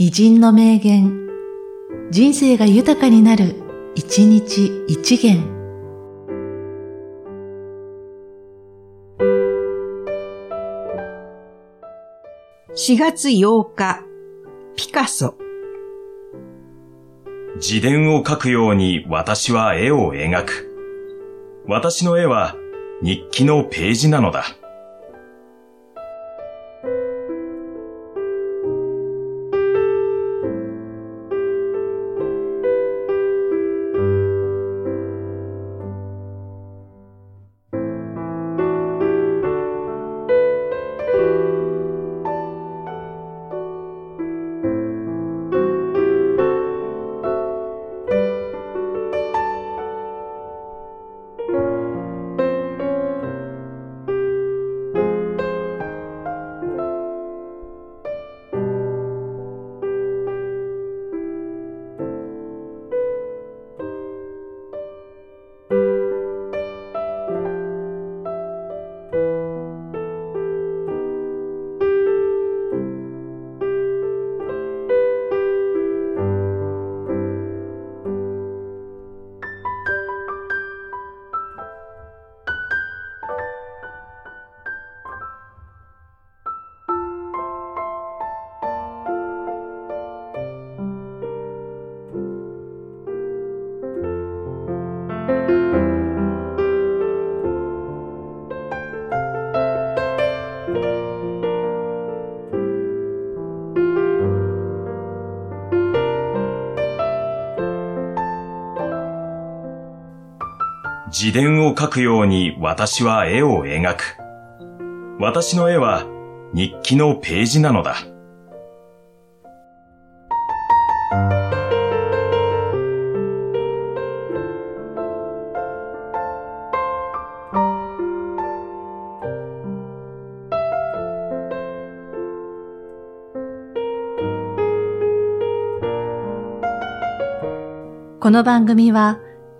偉人の名言、人生が豊かになる、一日一元。4月8日、ピカソ。自伝を書くように私は絵を描く。私の絵は日記のページなのだ。自伝を書くように私は絵を描く。私の絵は日記のページなのだ。この番組は、